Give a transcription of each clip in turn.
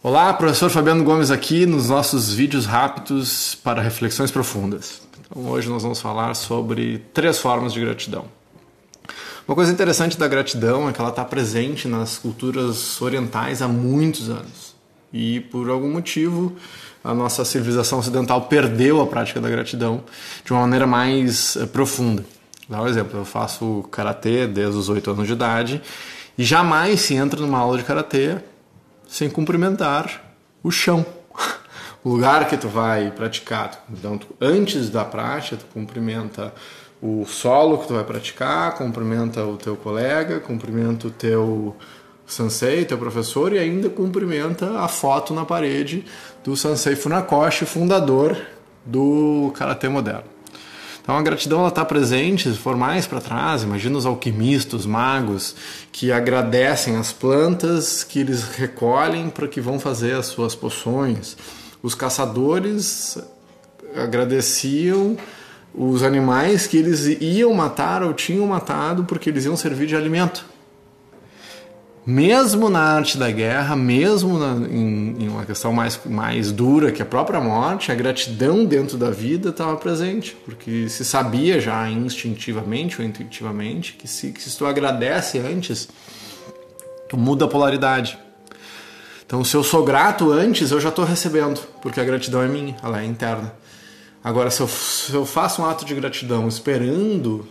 Olá, professor Fabiano Gomes aqui nos nossos vídeos rápidos para reflexões profundas. Então, hoje nós vamos falar sobre três formas de gratidão. Uma coisa interessante da gratidão é que ela está presente nas culturas orientais há muitos anos. E por algum motivo, a nossa civilização ocidental perdeu a prática da gratidão de uma maneira mais eh, profunda. Dá um exemplo, eu faço karatê desde os 8 anos de idade e jamais se entra numa aula de karatê sem cumprimentar o chão, o lugar que tu vai praticar. Então, tu, antes da prática, tu cumprimenta o solo que tu vai praticar, cumprimenta o teu colega, cumprimenta o teu sensei, teu professor e ainda cumprimenta a foto na parede do sensei Funakoshi, fundador do karatê moderno. Então a gratidão ela está presente, se for mais para trás, imagina os alquimistas, os magos, que agradecem as plantas que eles recolhem para que vão fazer as suas poções. Os caçadores agradeciam os animais que eles iam matar ou tinham matado porque eles iam servir de alimento mesmo na arte da guerra, mesmo na, em, em, uma questão mais, mais dura que a própria morte, a gratidão dentro da vida estava presente, porque se sabia já instintivamente ou intuitivamente que se, que se tu agradece antes, tu muda a polaridade. Então, se eu sou grato antes, eu já estou recebendo, porque a gratidão é minha, ela é interna. Agora, se eu, se eu faço um ato de gratidão esperando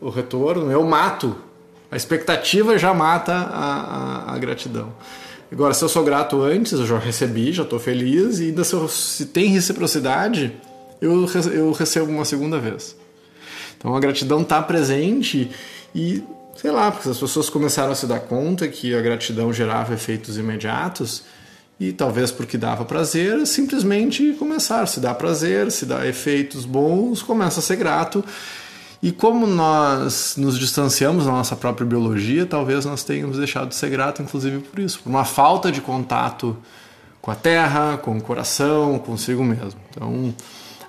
o retorno, eu mato a expectativa já mata a, a, a, gratidão. Agora, se eu sou grato antes, eu já recebi, já estou feliz, e ainda se, eu, se tem reciprocidade, eu, eu recebo uma segunda vez. Então a gratidão está presente e, sei lá, porque as pessoas começaram a se dar conta que a gratidão gerava efeitos imediatos, e talvez porque dava prazer, simplesmente começar. Se dá prazer, se dá efeitos bons, começa a ser grato e como nós nos distanciamos da nossa própria biologia, talvez nós tenhamos deixado de ser grato, inclusive por isso, por uma falta de contato com a terra, com o coração, consigo mesmo. Então,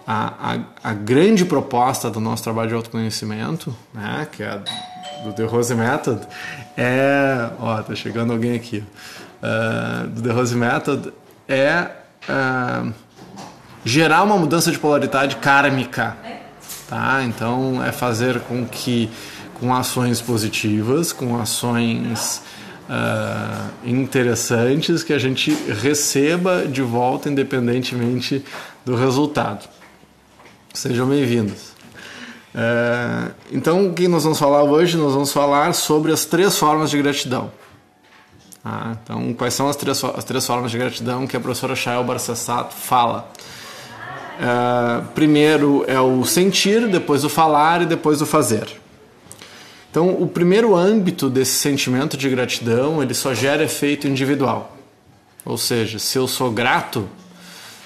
a, a, a grande proposta do nosso trabalho de autoconhecimento, né, que é do The Rose Method, é. Ó, tá chegando alguém aqui. Uh, do The Rose Method é uh, gerar uma mudança de polaridade kármica tá? Então é fazer com que com ações positivas, com ações uh, interessantes que a gente receba de volta independentemente do resultado. Sejam bem-vindos. Uh, então, o que nós vamos falar hoje? Nós vamos falar sobre as três formas de gratidão. Ah, então, quais são as três, as três formas de gratidão que a professora Shael Barcessato fala? Uh, primeiro é o sentir, depois o falar e depois o fazer. Então, o primeiro âmbito desse sentimento de gratidão, ele só gera efeito individual. Ou seja, se eu sou grato,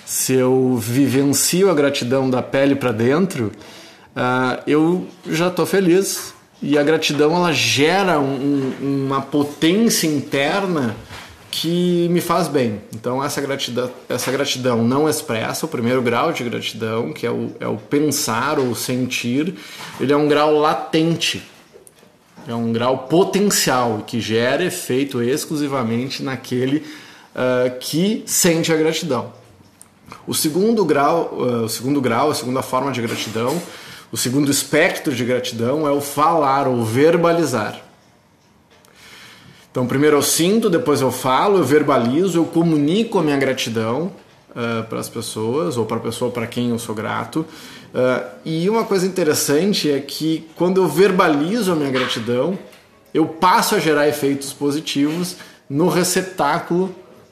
se eu vivencio a gratidão da pele para dentro, uh, eu já estou feliz. E a gratidão ela gera um, uma potência interna que me faz bem. Então essa gratidão, essa gratidão não expressa, o primeiro grau de gratidão, que é o, é o pensar ou sentir, ele é um grau latente, é um grau potencial que gera efeito exclusivamente naquele uh, que sente a gratidão. O segundo grau, uh, o segundo grau, a segunda forma de gratidão, o segundo espectro de gratidão é o falar ou verbalizar. Então, primeiro eu sinto, depois eu falo, eu verbalizo, eu comunico a minha gratidão uh, para as pessoas ou para a pessoa para quem eu sou grato. Uh, e uma coisa interessante é que quando eu verbalizo a minha gratidão, eu passo a gerar efeitos positivos no receptáculo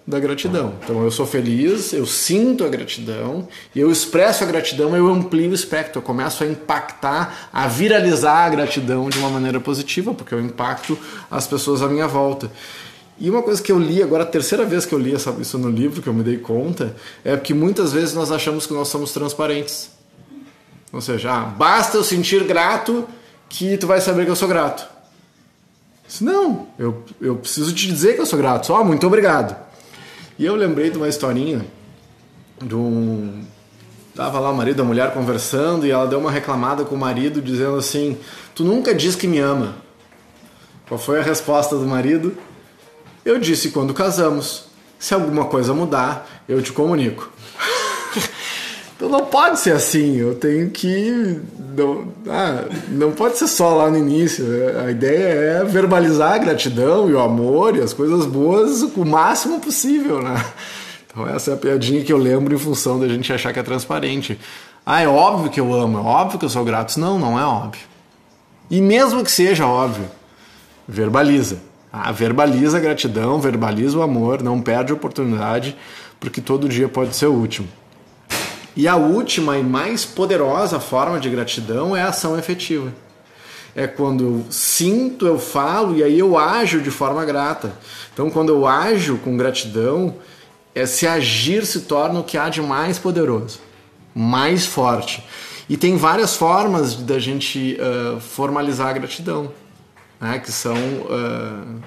da gratidão. Então eu sou feliz, eu sinto a gratidão, eu expresso a gratidão, eu amplio o espectro, eu começo a impactar, a viralizar a gratidão de uma maneira positiva, porque eu impacto as pessoas à minha volta. E uma coisa que eu li, agora a terceira vez que eu li isso no livro, que eu me dei conta, é que muitas vezes nós achamos que nós somos transparentes. Ou seja, ah, basta eu sentir grato que tu vai saber que eu sou grato. Não, eu, eu preciso te dizer que eu sou grato. Só, oh, muito obrigado. E eu lembrei de uma historinha de um. Tava lá o marido e a mulher conversando e ela deu uma reclamada com o marido dizendo assim: Tu nunca diz que me ama. Qual foi a resposta do marido? Eu disse quando casamos. Se alguma coisa mudar, eu te comunico. Então não pode ser assim, eu tenho que. Não, ah, não pode ser só lá no início. A ideia é verbalizar a gratidão e o amor e as coisas boas o máximo possível, né? Então essa é a piadinha que eu lembro em função da gente achar que é transparente. Ah, é óbvio que eu amo, é óbvio que eu sou grato. Não, não é óbvio. E mesmo que seja óbvio, verbaliza. Ah, verbaliza a gratidão, verbaliza o amor, não perde a oportunidade, porque todo dia pode ser o último. E a última e mais poderosa forma de gratidão é a ação efetiva. É quando eu sinto, eu falo e aí eu ajo de forma grata. Então, quando eu ajo com gratidão, é se agir se torna o que há de mais poderoso, mais forte. E tem várias formas da gente uh, formalizar a gratidão, né? que são, uh,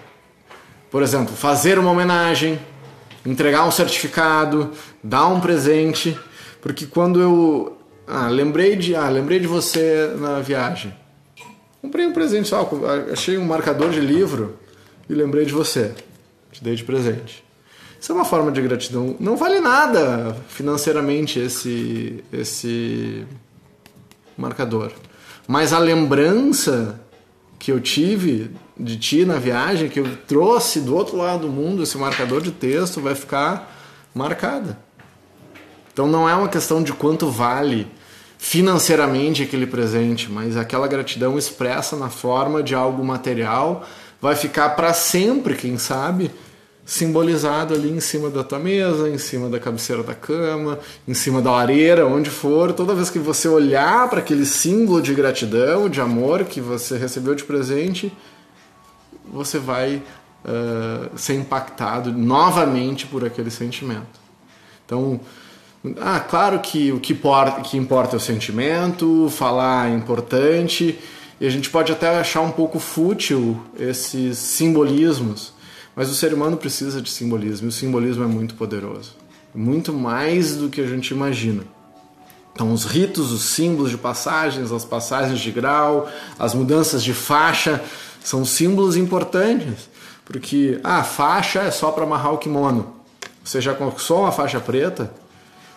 por exemplo, fazer uma homenagem, entregar um certificado, dar um presente, porque quando eu ah, lembrei de ah, lembrei de você na viagem, comprei um presente, só achei um marcador de livro e lembrei de você, te dei de presente. Isso é uma forma de gratidão. Não vale nada financeiramente esse esse marcador. Mas a lembrança que eu tive de ti na viagem, que eu trouxe do outro lado do mundo, esse marcador de texto vai ficar marcada. Então não é uma questão de quanto vale financeiramente aquele presente, mas aquela gratidão expressa na forma de algo material vai ficar para sempre, quem sabe, simbolizado ali em cima da tua mesa, em cima da cabeceira da cama, em cima da lareira, onde for. Toda vez que você olhar para aquele símbolo de gratidão, de amor que você recebeu de presente, você vai uh, ser impactado novamente por aquele sentimento. Então, ah, claro que o que importa, que importa é o sentimento, falar é importante, e a gente pode até achar um pouco fútil esses simbolismos mas o ser humano precisa de simbolismo e o simbolismo é muito poderoso. Muito mais do que a gente imagina. Então, os ritos, os símbolos de passagens, as passagens de grau, as mudanças de faixa são símbolos importantes. Porque a ah, faixa é só para amarrar o kimono. Você já conquistou uma faixa preta?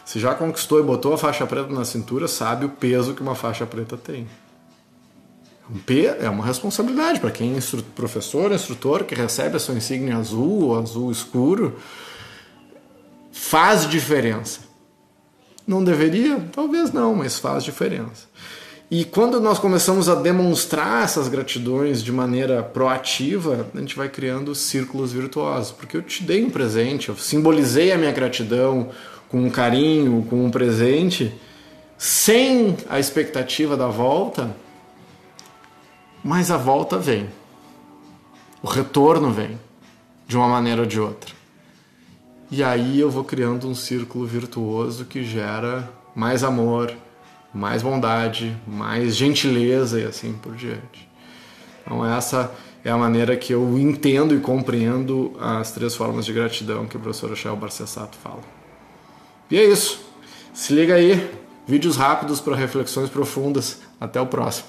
Se já conquistou e botou a faixa preta na cintura, sabe o peso que uma faixa preta tem. Um P é uma responsabilidade para quem é professor, instrutor, que recebe a sua insígnia azul ou azul escuro. Faz diferença. Não deveria? Talvez não, mas faz diferença. E quando nós começamos a demonstrar essas gratidões de maneira proativa, a gente vai criando círculos virtuosos. Porque eu te dei um presente, eu simbolizei a minha gratidão com um carinho, com um presente, sem a expectativa da volta mas a volta vem. O retorno vem, de uma maneira ou de outra. E aí eu vou criando um círculo virtuoso que gera mais amor, mais bondade, mais gentileza e assim por diante. Então essa é a maneira que eu entendo e compreendo as três formas de gratidão que o professor Michel Barcessato fala. E é isso. Se liga aí, vídeos rápidos para reflexões profundas. Até o próximo.